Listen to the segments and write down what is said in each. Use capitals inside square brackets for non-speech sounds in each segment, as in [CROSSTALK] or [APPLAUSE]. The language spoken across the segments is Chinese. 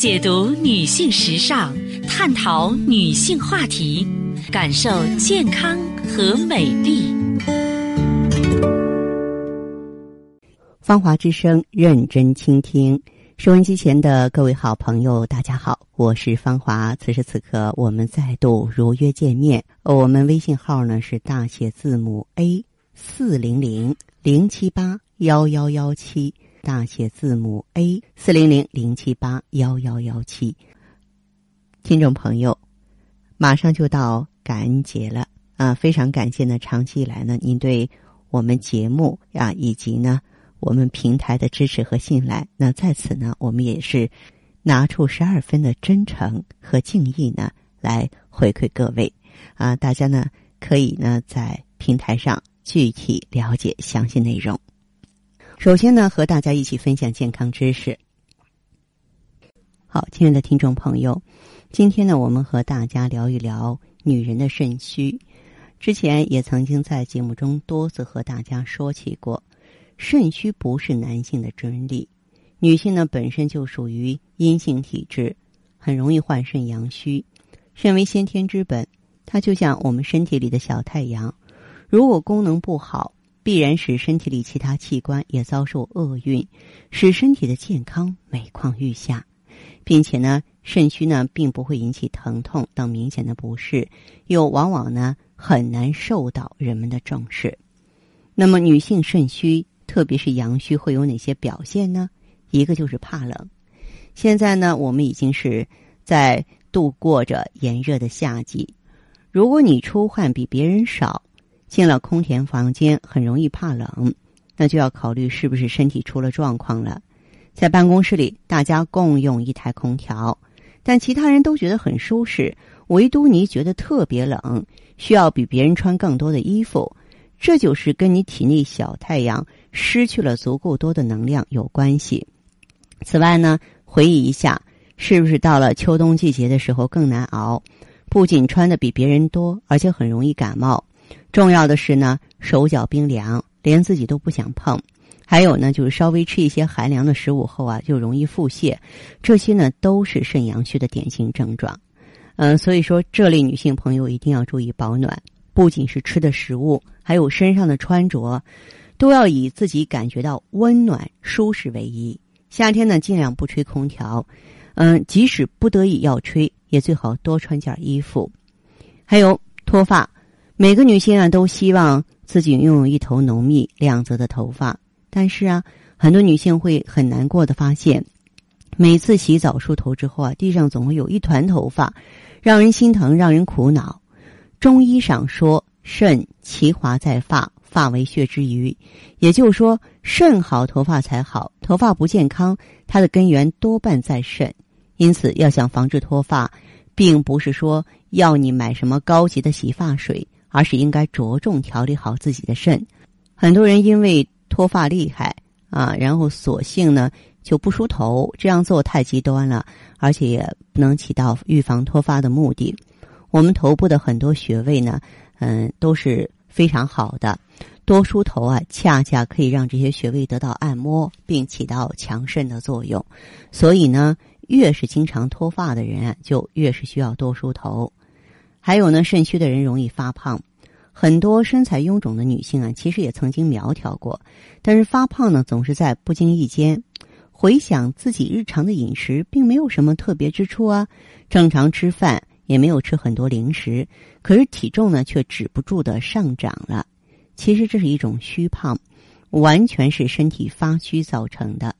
解读女性时尚，探讨女性话题，感受健康和美丽。芳华之声，认真倾听。收音机前的各位好朋友，大家好，我是芳华。此时此刻，我们再度如约见面。我们微信号呢是大写字母 A 四零零零七八幺幺幺七，大写字母 A 四零零零七八幺幺幺七。听众朋友，马上就到感恩节了啊！非常感谢呢，长期以来呢，您对我们节目啊，以及呢。我们平台的支持和信赖，那在此呢，我们也是拿出十二分的真诚和敬意呢，来回馈各位啊！大家呢可以呢在平台上具体了解详细内容。首先呢，和大家一起分享健康知识。好，亲爱的听众朋友，今天呢，我们和大家聊一聊女人的肾虚。之前也曾经在节目中多次和大家说起过。肾虚不是男性的专利，女性呢本身就属于阴性体质，很容易患肾阳虚。肾为先天之本，它就像我们身体里的小太阳，如果功能不好，必然使身体里其他器官也遭受厄运，使身体的健康每况愈下，并且呢，肾虚呢并不会引起疼痛等明显的不适，又往往呢很难受到人们的重视。那么，女性肾虚。特别是阳虚会有哪些表现呢？一个就是怕冷。现在呢，我们已经是在度过着炎热的夏季。如果你出汗比别人少，进了空调房间很容易怕冷，那就要考虑是不是身体出了状况了。在办公室里，大家共用一台空调，但其他人都觉得很舒适，唯独你觉得特别冷，需要比别人穿更多的衣服。这就是跟你体内小太阳失去了足够多的能量有关系。此外呢，回忆一下，是不是到了秋冬季节的时候更难熬？不仅穿的比别人多，而且很容易感冒。重要的是呢，手脚冰凉，连自己都不想碰。还有呢，就是稍微吃一些寒凉的食物后啊，就容易腹泻。这些呢，都是肾阳虚的典型症状。嗯，所以说这类女性朋友一定要注意保暖。不仅是吃的食物，还有身上的穿着，都要以自己感觉到温暖舒适为宜。夏天呢，尽量不吹空调，嗯，即使不得已要吹，也最好多穿件衣服。还有脱发，每个女性啊都希望自己拥有一头浓密亮泽的头发，但是啊，很多女性会很难过的发现，每次洗澡梳头之后啊，地上总会有一团头发，让人心疼，让人苦恼。中医上说，肾其华在发，发为血之余，也就是说，肾好头发才好。头发不健康，它的根源多半在肾。因此，要想防治脱发，并不是说要你买什么高级的洗发水，而是应该着重调理好自己的肾。很多人因为脱发厉害啊，然后索性呢就不梳头，这样做太极端了，而且也不能起到预防脱发的目的。我们头部的很多穴位呢，嗯，都是非常好的。多梳头啊，恰恰可以让这些穴位得到按摩，并起到强肾的作用。所以呢，越是经常脱发的人啊，就越是需要多梳头。还有呢，肾虚的人容易发胖。很多身材臃肿的女性啊，其实也曾经苗条过，但是发胖呢，总是在不经意间。回想自己日常的饮食，并没有什么特别之处啊，正常吃饭。也没有吃很多零食，可是体重呢却止不住的上涨了。其实这是一种虚胖，完全是身体发虚造成的。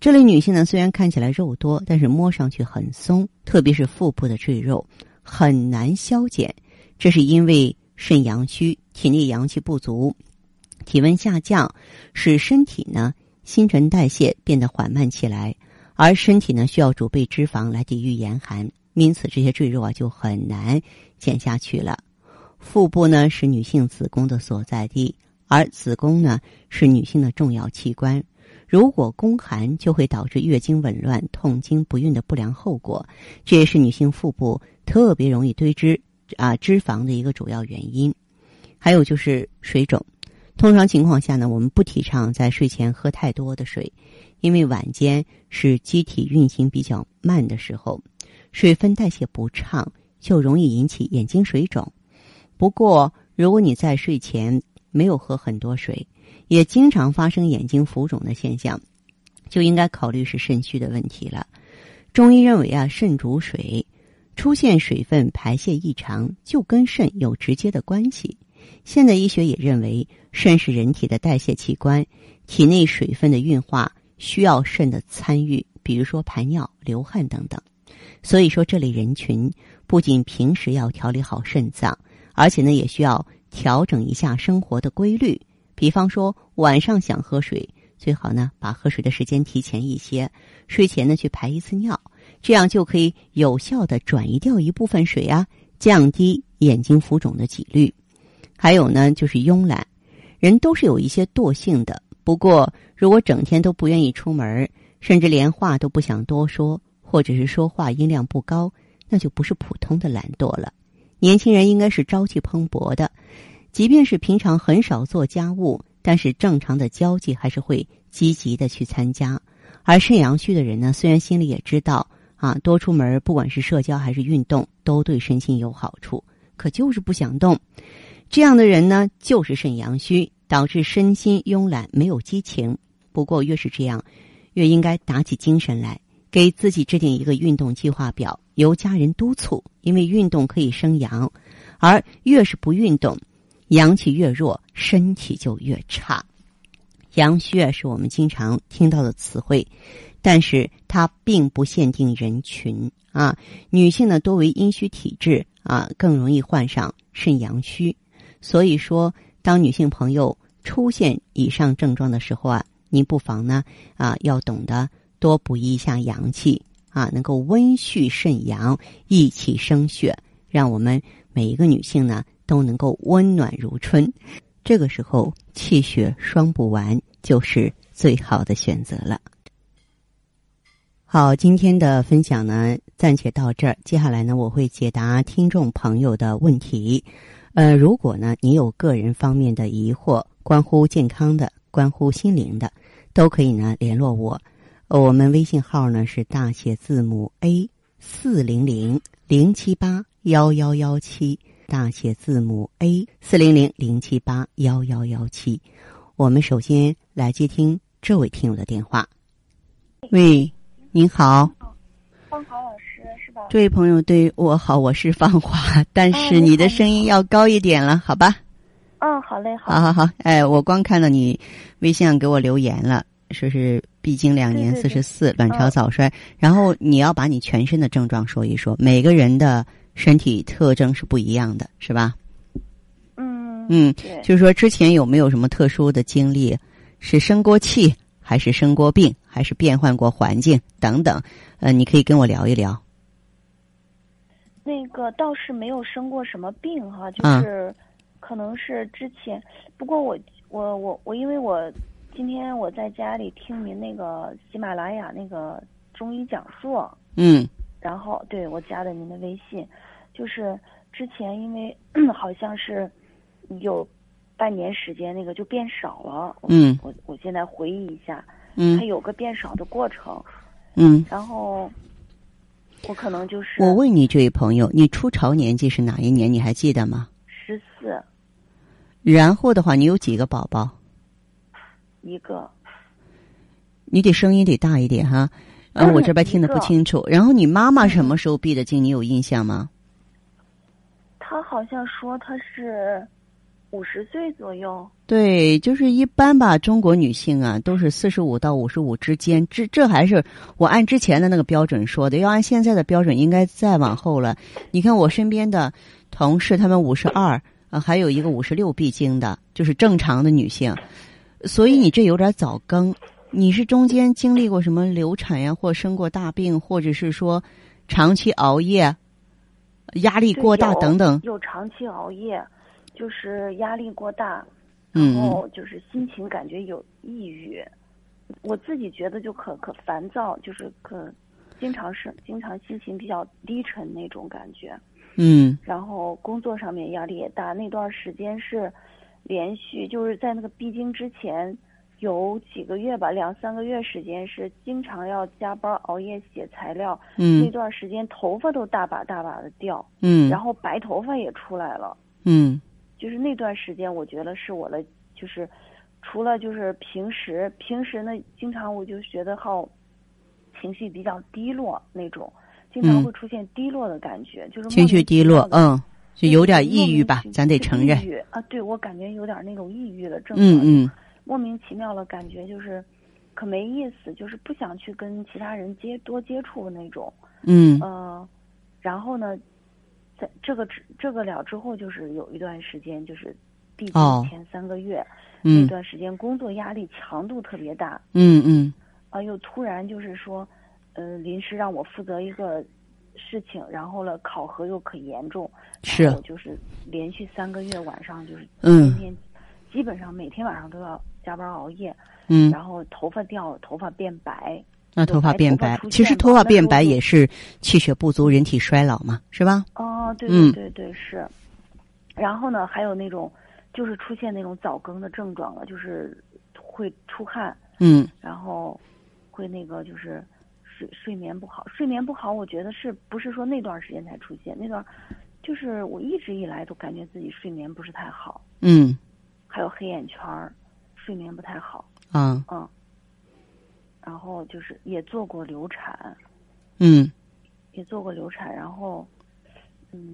这类女性呢，虽然看起来肉多，但是摸上去很松，特别是腹部的赘肉很难消减。这是因为肾阳虚，体内阳气不足，体温下降，使身体呢新陈代谢变得缓慢起来，而身体呢需要储备脂肪来抵御严寒。因此，这些赘肉啊就很难减下去了。腹部呢是女性子宫的所在地，而子宫呢是女性的重要器官。如果宫寒，就会导致月经紊乱、痛经不孕的不良后果。这也是女性腹部特别容易堆积啊脂肪的一个主要原因。还有就是水肿。通常情况下呢，我们不提倡在睡前喝太多的水，因为晚间是机体运行比较慢的时候，水分代谢不畅，就容易引起眼睛水肿。不过，如果你在睡前没有喝很多水，也经常发生眼睛浮肿的现象，就应该考虑是肾虚的问题了。中医认为啊，肾主水，出现水分排泄异常，就跟肾有直接的关系。现代医学也认为，肾是人体的代谢器官，体内水分的运化需要肾的参与，比如说排尿、流汗等等。所以说，这类人群不仅平时要调理好肾脏，而且呢，也需要调整一下生活的规律。比方说，晚上想喝水，最好呢把喝水的时间提前一些，睡前呢去排一次尿，这样就可以有效的转移掉一部分水啊，降低眼睛浮肿的几率。还有呢，就是慵懒，人都是有一些惰性的。不过，如果整天都不愿意出门，甚至连话都不想多说，或者是说话音量不高，那就不是普通的懒惰了。年轻人应该是朝气蓬勃的，即便是平常很少做家务，但是正常的交际还是会积极的去参加。而肾阳虚的人呢，虽然心里也知道啊，多出门，不管是社交还是运动，都对身心有好处，可就是不想动。这样的人呢，就是肾阳虚，导致身心慵懒，没有激情。不过越是这样，越应该打起精神来，给自己制定一个运动计划表，由家人督促。因为运动可以生阳，而越是不运动，阳气越弱，身体就越差。阳虚啊，是我们经常听到的词汇，但是它并不限定人群啊。女性呢，多为阴虚体质啊，更容易患上肾阳虚。所以说，当女性朋友出现以上症状的时候啊，您不妨呢啊要懂得多补一下阳气啊，能够温煦肾阳，益气生血，让我们每一个女性呢都能够温暖如春。这个时候气血双补完就是最好的选择了。好，今天的分享呢暂且到这儿，接下来呢我会解答听众朋友的问题。呃，如果呢，你有个人方面的疑惑，关乎健康的、关乎心灵的，都可以呢联络我。我们微信号呢是大写字母 A 四零零零七八幺幺幺七，大写字母 A 四零零零七八幺幺幺七。我们首先来接听这位听友的电话。喂，您好。芳华老师是吧？这位朋友对我好，我是芳华，[LAUGHS] 但是你的声音要高一点了，好吧？嗯，好嘞，好。好好好，哎，我光看到你微信上给我留言了，说是闭经两年，四十四，卵巢早衰，然后你要把你全身的症状说一说，每个人的身体特征是不一样的，是吧？嗯嗯，就是说之前有没有什么特殊的经历，是生过气？还是生过病，还是变换过环境等等，呃，你可以跟我聊一聊。那个倒是没有生过什么病哈，就是可能是之前。不过我我我我，因为我今天我在家里听您那个喜马拉雅那个中医讲座，嗯，然后对我加的您的微信，就是之前因为 [CLEARS THROAT] 好像是有。半年时间，那个就变少了。嗯，我我现在回忆一下，嗯，它有个变少的过程。嗯，然后我可能就是我问你这位朋友，你初潮年纪是哪一年？你还记得吗？十四。然后的话，你有几个宝宝？一个。你得声音得大一点哈，啊，我这边听得不清楚。然后你妈妈什么时候闭的经？你有印象吗？她好像说她是。五十岁左右，对，就是一般吧。中国女性啊，都是四十五到五十五之间。这这还是我按之前的那个标准说的，要按现在的标准，应该再往后了。你看我身边的同事，他们五十二啊，还有一个五十六闭经的，就是正常的女性。所以你这有点早更。你是中间经历过什么流产呀，或生过大病，或者是说长期熬夜、压力过大等等？有长期熬夜。就是压力过大，然后就是心情感觉有抑郁，我自己觉得就可可烦躁，就是可经常是经常心情比较低沉那种感觉。嗯。然后工作上面压力也大，那段时间是连续就是在那个闭经之前有几个月吧，两三个月时间是经常要加班熬夜写材料，嗯那段时间头发都大把大把的掉，嗯，然后白头发也出来了。嗯就是那段时间，我觉得是我的，就是除了就是平时平时呢，经常我就觉得好情绪比较低落那种，经常嗯会出现低落的感觉，就是情绪低落，嗯。嗯，就有点抑郁吧咱得承认抑。郁啊，对我感觉有点那种抑郁的症状，嗯嗯莫名其妙的感觉就是可没意思，就是不想去跟其他人接多接触的那种，嗯。呃，然后呢，在这个之这个了之后，就是有一段时间，就是毕哦竟前三个月、嗯。那段时间工作压力强度特别大，嗯嗯。啊、又突然就是说，呃，临时让我负责一个事情，然后了考核又可严重，是。就是连续三个月晚上就是嗯。天天，基本上每天晚上都要加班熬夜，嗯，然后头发掉，头发变白，那头发变白其实头发变白也是气血不足、人体衰老嘛，是吧？哦，对对对是。然后呢，还有那种就是出现那种早更的症状了，就是会出汗，嗯然后会那个就是睡睡眠不好，睡眠不好，我觉得是不是说那段时间才出现？那段就是我一直以来都感觉自己睡眠不是太好，嗯还有黑眼圈儿，睡眠不太好，啊嗯。然后就是也做过流产，嗯。也做过流产，然后，嗯，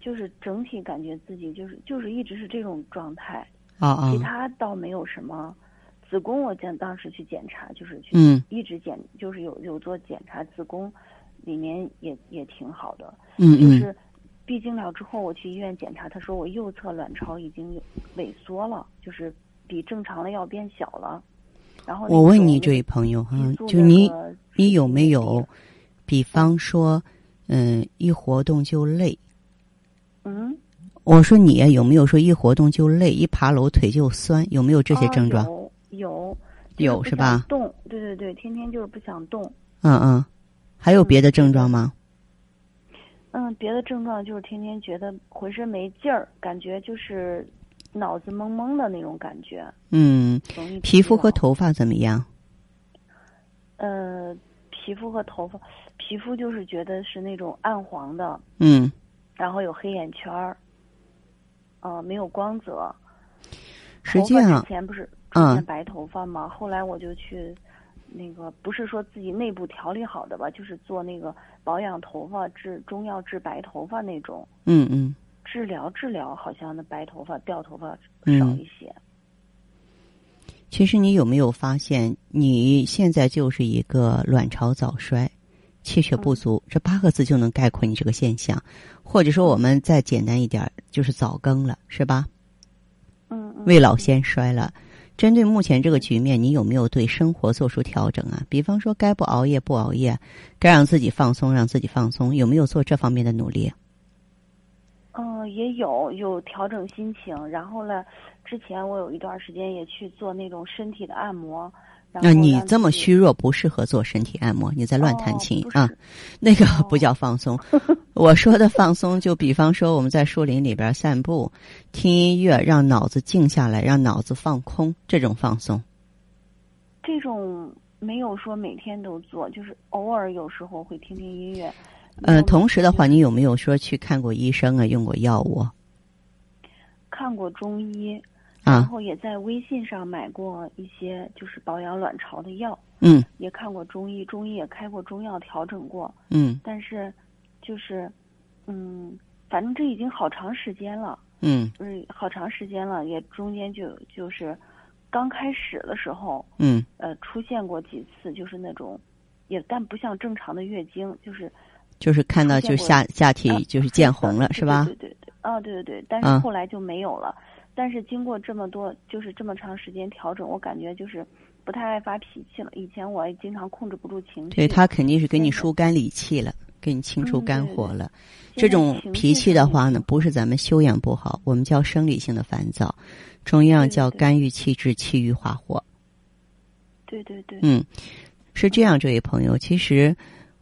就是整体感觉自己就是就是一直是这种状态，啊啊。其他倒没有什么。子宫我见当时去检查，就是去嗯。一直检，就是有有做检查，子宫里面也也挺好的，嗯嗯就是闭经了之后我去医院检查，他说我右侧卵巢已经有萎缩了，就是比正常的要变小了。然后我问你这位朋友哈就你你有没有，比方说，嗯，一活动就累？嗯？我说你有没有说一活动就累，一爬楼腿就酸？有没有这些啊症状？有有有是吧动，对对对，天天就是不想动。嗯嗯，还有别的症状吗？嗯，别的症状就是天天觉得浑身没劲儿，感觉就是脑子懵懵的那种感觉，嗯，皮肤和头发怎么样？呃，皮肤和头发，皮肤就是觉得是那种暗黄的，嗯然后有黑眼圈儿，呃，没有光泽。实际上之前不是出嗯现白头发吗？后来我就去，那个不是说自己内部调理好的吧，就是做那个保养头发、治中药治白头发那种嗯嗯治疗，治疗好像那白头发掉头发少嗯一些。其实你有没有发现，你现在就是一个卵巢早衰、气血不足，这八个字就能概括你这个现象。或者说，我们再简单一点儿，就是早更了，是吧？嗯嗯。未老先衰了。针对目前这个局面，你有没有对生活做出调整啊？比方说，该不熬夜不熬夜，该让自己放松让自己放松，有没有做这方面的努力？嗯，也有有调整心情，然后呢，之前我有一段时间也去做那种身体的按摩。然那你这么虚弱，不适合做身体按摩，你在乱弹哦琴、啊？那个哦不叫放松。[LAUGHS] 我说的放松，就比方说我们在树林里边散步，听音乐，让脑子静下来，让脑子放空，这种放松。这种没有说每天都做，就是偶尔有时候会听听音乐。没呃，同时的话，你有没有说去看过医生啊，用过药物看过中医，然啊？后也在微信上买过一些就是保养卵巢的药，嗯也看过中医，中医也开过中药调整过，嗯但是就是嗯，反正这已经好长时间了，嗯嗯，好长时间了，也中间就就是刚开始的时候，嗯呃，出现过几次，就是那种也但不像正常的月经，就是就是看到就下下体啊就是见红了，对是吧？对对对对，啊，对对对，但是嗯后来就没有了。但是经过这么多，就是这么长时间调整，我感觉就是不太爱发脾气了。以前我也经常控制不住情绪，对他肯定是给你疏肝理气了，给你清除肝火了。这种脾气的话呢，不是咱们修养不好，我们叫生理性的烦躁，中医上叫肝郁气滞，气郁化火。对对对，嗯，是这样，这位朋友，其实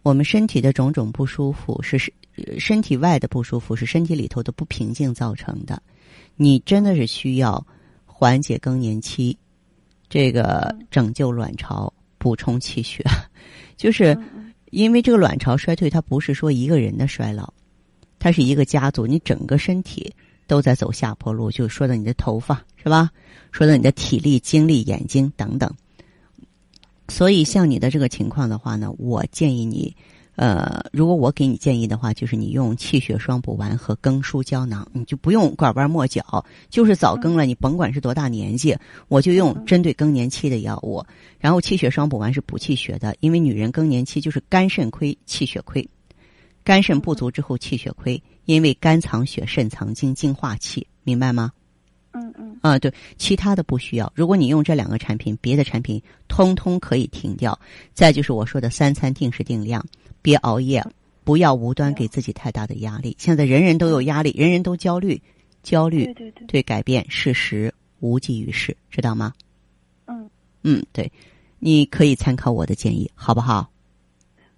我们身体的种种不舒服是身体外的不舒服，是身体里头的不平静造成的。你真的是需要缓解更年期，这个拯救卵巢，补充气血，[LAUGHS] 就是因为这个卵巢衰退，它不是说一个人的衰老，它是一个家族，你整个身体都在走下坡路。就说到你的头发是吧？说到你的体力、精力、眼睛等等。所以像你的这个情况的话呢，我建议你。呃，如果我给你建议的话，就是你用气血双补丸和更舒胶囊，你就不用拐弯抹角，就是早更了，你甭管是多大年纪，我就用针对更年期的药物。然后气血双补丸是补气血的，因为女人更年期就是肝肾亏、气血亏，肝肾不足之后气血亏，因为肝藏血，肾藏精，精化气，明白吗？嗯嗯。啊，对，其他的不需要。如果你用这两个产品，别的产品通通可以停掉。再就是我说的三餐定时定量。别熬夜，不要无端给自己太大的压力。现在人人都有压力，人人都焦虑，焦虑对改变事实无济于事，知道吗？嗯嗯，对，你可以参考我的建议，好不好？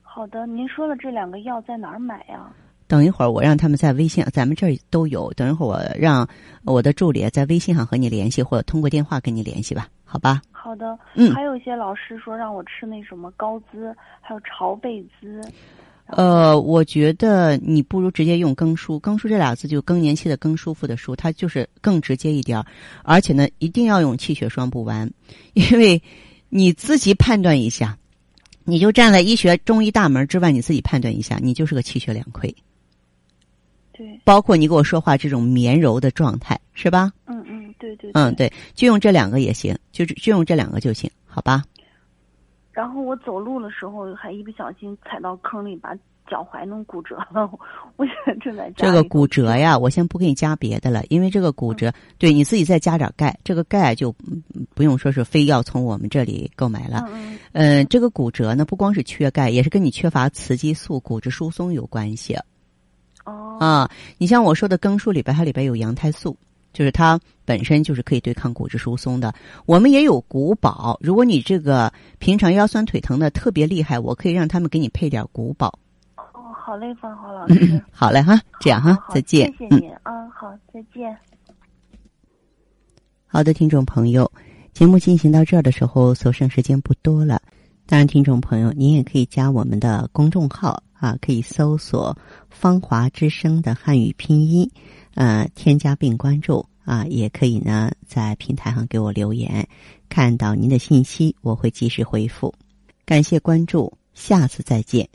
好的，您说了这两个药在哪儿买呀？等一会儿我让他们在微信，咱们这儿都有。等一会儿我让我的助理在微信上和你联系，或者通过电话跟你联系吧，好吧？好的，嗯，还有一些老师说让我吃那什么高滋，还有朝贝滋。呃，我觉得你不如直接用更舒，更舒这俩字就更年期的更舒服的舒，它就是更直接一点而且呢，一定要用气血双补丸，因为你自己判断一下，你就站在医学中医大门之外，你自己判断一下，你就是个气血两亏。对，包括你跟我说话这种绵柔的状态，是吧？嗯嗯。对对，嗯对，就用这两个也行，就就用这两个就行，好吧？然后我走路的时候还一不小心踩到坑里，把脚踝弄骨折了。我现在正在这个骨折呀，我先不给你加别的了，因为这个骨折，对你自己再加点钙，这个钙就不用说是非要从我们这里购买了。嗯嗯，这个骨折呢，不光是缺钙，也是跟你缺乏雌激素、骨质疏松有关系。哦啊，你像我说的更舒里边，它里边有羊胎素。就是它本身就是可以对抗骨质疏松的。我们也有骨宝，如果你这个平常腰酸腿疼的特别厉害，我可以让他们给你配点骨宝。哦，好嘞，芳华老师。[LAUGHS] 好嘞哈，这样哈，再见。谢谢您啊，好，再见。好的，听众朋友，节目进行到这儿的时候，所剩时间不多了。当然，听众朋友，您也可以加我们的公众号啊，可以搜索“芳华之声”的汉语拼音。呃，添加并关注啊，也可以呢，在平台上给我留言，看到您的信息，我会及时回复。感谢关注，下次再见。